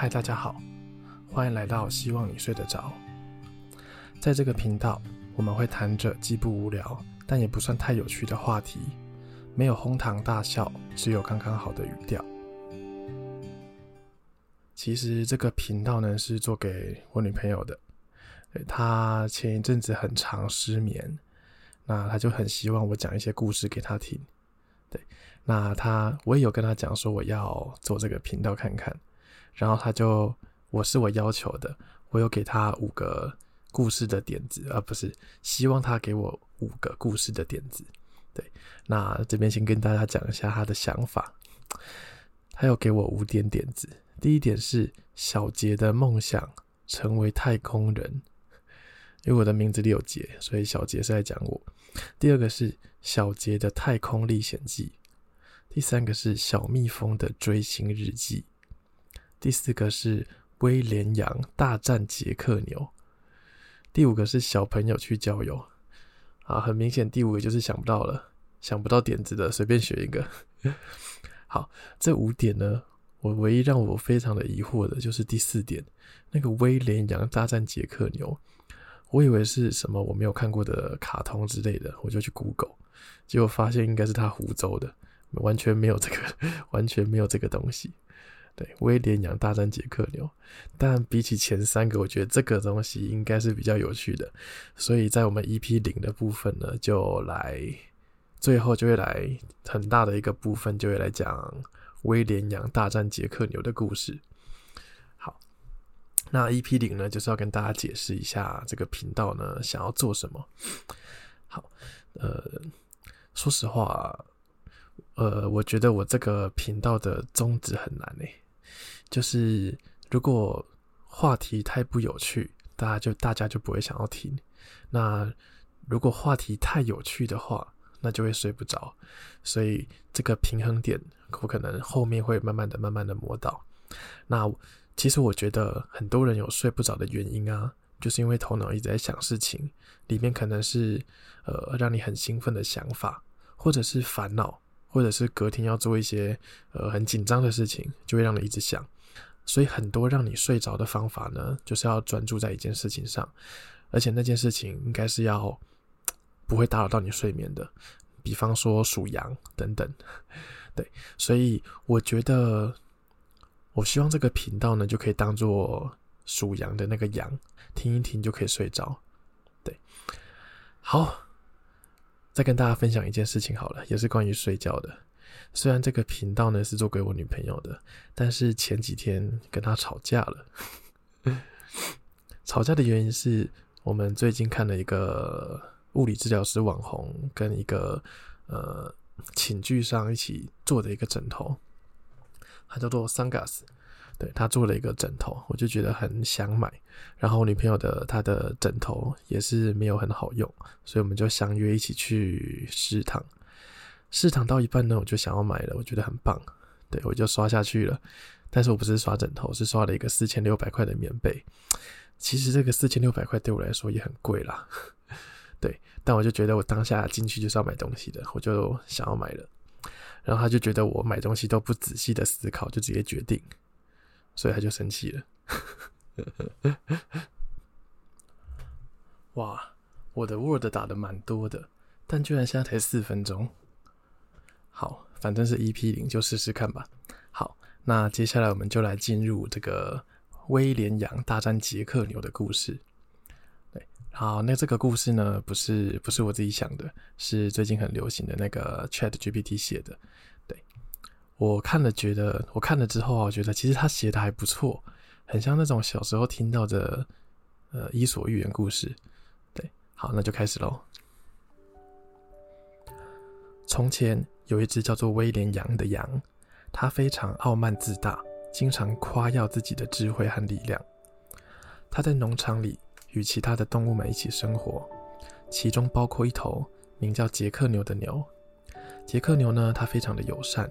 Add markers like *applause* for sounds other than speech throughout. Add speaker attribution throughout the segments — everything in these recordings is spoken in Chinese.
Speaker 1: 嗨，大家好，欢迎来到希望你睡得着。在这个频道，我们会谈着既不无聊，但也不算太有趣的话题，没有哄堂大笑，只有刚刚好的语调。其实这个频道呢，是做给我女朋友的，她前一阵子很常失眠，那她就很希望我讲一些故事给她听。对，那她我也有跟她讲说我要做这个频道看看。然后他就，我是我要求的，我有给他五个故事的点子，而不是希望他给我五个故事的点子。对，那这边先跟大家讲一下他的想法。他有给我五点点子，第一点是小杰的梦想成为太空人，因为我的名字里有杰，所以小杰是在讲我。第二个是小杰的太空历险记，第三个是小蜜蜂的追星日记。第四个是威廉羊大战杰克牛，第五个是小朋友去郊游，啊，很明显第五个就是想不到了，想不到点子的，随便选一个。*laughs* 好，这五点呢，我唯一让我非常的疑惑的就是第四点，那个威廉羊大战杰克牛，我以为是什么我没有看过的卡通之类的，我就去 Google，结果发现应该是他湖州的，完全没有这个，*laughs* 完全没有这个东西。对，威廉羊大战杰克牛，但比起前三个，我觉得这个东西应该是比较有趣的，所以在我们 EP 零的部分呢，就来最后就会来很大的一个部分，就会来讲威廉羊大战杰克牛的故事。好，那 EP 零呢，就是要跟大家解释一下这个频道呢想要做什么。好，呃，说实话。呃，我觉得我这个频道的宗旨很难诶，就是如果话题太不有趣，大家就大家就不会想要听；那如果话题太有趣的话，那就会睡不着。所以这个平衡点，我可能后面会慢慢的、慢慢的摸到。那其实我觉得很多人有睡不着的原因啊，就是因为头脑一直在想事情，里面可能是呃让你很兴奋的想法，或者是烦恼。或者是隔天要做一些呃很紧张的事情，就会让你一直想。所以很多让你睡着的方法呢，就是要专注在一件事情上，而且那件事情应该是要不会打扰到你睡眠的。比方说数羊等等，*laughs* 对。所以我觉得，我希望这个频道呢，就可以当做数羊的那个羊，听一听就可以睡着。对，好。再跟大家分享一件事情好了，也是关于睡觉的。虽然这个频道呢是做给我女朋友的，但是前几天跟她吵架了。*laughs* 吵架的原因是我们最近看了一个物理治疗师网红跟一个呃寝具上一起做的一个枕头，它叫做 Sangas。对，他做了一个枕头，我就觉得很想买。然后我女朋友的她的枕头也是没有很好用，所以我们就相约一起去试躺。市场到一半呢，我就想要买了，我觉得很棒。对，我就刷下去了。但是我不是刷枕头，是刷了一个四千六百块的棉被。其实这个四千六百块对我来说也很贵啦。*laughs* 对，但我就觉得我当下进去就是要买东西的，我就想要买了。然后他就觉得我买东西都不仔细的思考，就直接决定。所以他就生气了。*laughs* 哇，我的 Word 打的蛮多的，但居然现在才四分钟。好，反正是 EP 零，就试试看吧。好，那接下来我们就来进入这个威廉羊大战杰克牛的故事。对，好，那这个故事呢，不是不是我自己想的，是最近很流行的那个 ChatGPT 写的。对我看了，觉得我看了之后啊，我觉得其实他写的还不错，很像那种小时候听到的呃伊索寓言故事。对，好，那就开始喽。从前有一只叫做威廉羊的羊，它非常傲慢自大，经常夸耀自己的智慧和力量。它在农场里与其他的动物们一起生活，其中包括一头名叫杰克牛的牛。杰克牛呢，它非常的友善。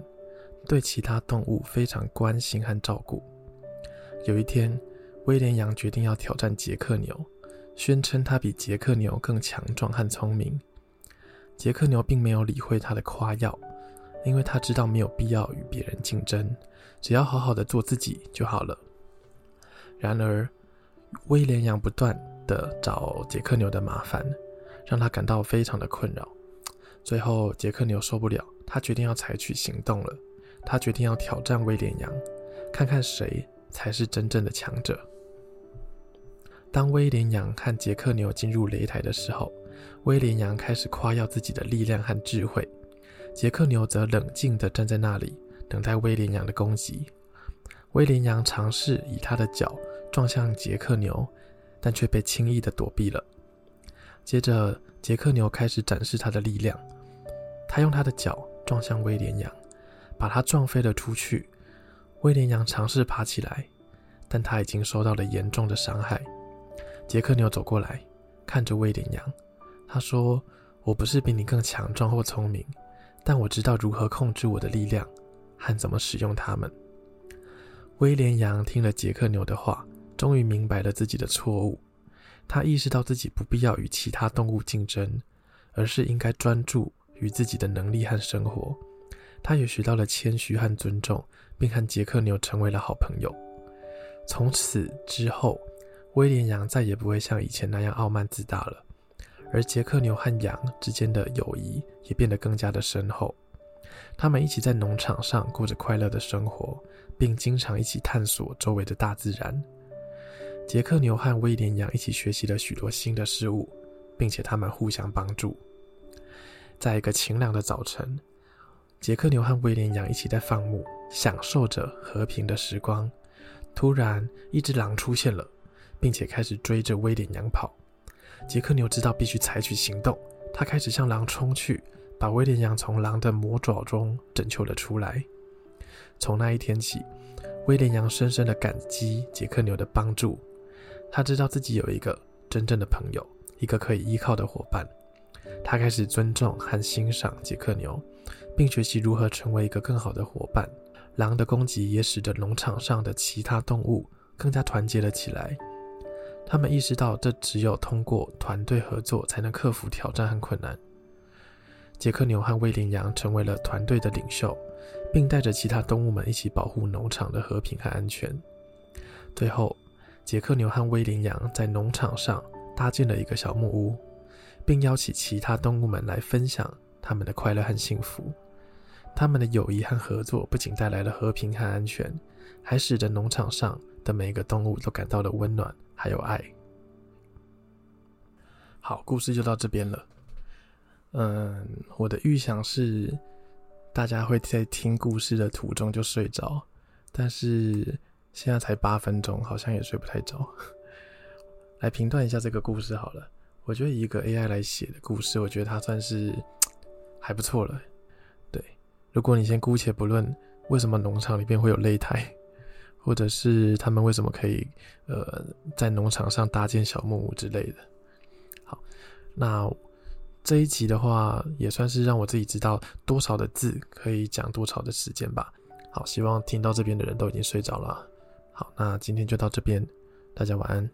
Speaker 1: 对其他动物非常关心和照顾。有一天，威廉羊决定要挑战杰克牛，宣称它比杰克牛更强壮和聪明。杰克牛并没有理会他的夸耀，因为他知道没有必要与别人竞争，只要好好的做自己就好了。然而，威廉羊不断的找杰克牛的麻烦，让他感到非常的困扰。最后，杰克牛受不了，他决定要采取行动了。他决定要挑战威廉羊，看看谁才是真正的强者。当威廉羊和杰克牛进入擂台的时候，威廉羊开始夸耀自己的力量和智慧，杰克牛则冷静地站在那里，等待威廉羊的攻击。威廉羊尝试以他的脚撞向杰克牛，但却被轻易地躲避了。接着，杰克牛开始展示他的力量，他用他的脚撞向威廉羊，把他撞飞了出去。威廉羊尝试爬起来，但他已经受到了严重的伤害。杰克牛走过来，看着威廉羊，他说：“我不是比你更强壮或聪明，但我知道如何控制我的力量和怎么使用它们。”威廉羊听了杰克牛的话，终于明白了自己的错误。他意识到自己不必要与其他动物竞争，而是应该专注于自己的能力和生活。他也学到了谦虚和尊重，并和杰克牛成为了好朋友。从此之后，威廉羊再也不会像以前那样傲慢自大了，而杰克牛和羊之间的友谊也变得更加的深厚。他们一起在农场上过着快乐的生活。并经常一起探索周围的大自然。杰克牛和威廉羊一起学习了许多新的事物，并且他们互相帮助。在一个晴朗的早晨，杰克牛和威廉羊一起在放牧，享受着和平的时光。突然，一只狼出现了，并且开始追着威廉羊跑。杰克牛知道必须采取行动，他开始向狼冲去，把威廉羊从狼的魔爪中拯救了出来。从那一天起，威廉羊深深的感激杰克牛的帮助。他知道自己有一个真正的朋友，一个可以依靠的伙伴。他开始尊重和欣赏杰克牛，并学习如何成为一个更好的伙伴。狼的攻击也使得农场上的其他动物更加团结了起来。他们意识到，这只有通过团队合作才能克服挑战和困难。杰克牛和威廉羊成为了团队的领袖。并带着其他动物们一起保护农场的和平和安全。最后，杰克牛和威廉羊在农场上搭建了一个小木屋，并邀请其他动物们来分享他们的快乐和幸福。他们的友谊和合作不仅带来了和平和安全，还使得农场上的每一个动物都感到了温暖还有爱。好，故事就到这边了。嗯，我的预想是。大家会在听故事的途中就睡着，但是现在才八分钟，好像也睡不太着。*laughs* 来评断一下这个故事好了，我觉得以一个 AI 来写的故事，我觉得它算是 *tsk* 还不错了。如果你先姑且不论为什么农场里面会有擂台，或者是他们为什么可以呃在农场上搭建小木屋之类的，好，那。这一集的话，也算是让我自己知道多少的字可以讲多少的时间吧。好，希望听到这边的人都已经睡着了。好，那今天就到这边，大家晚安。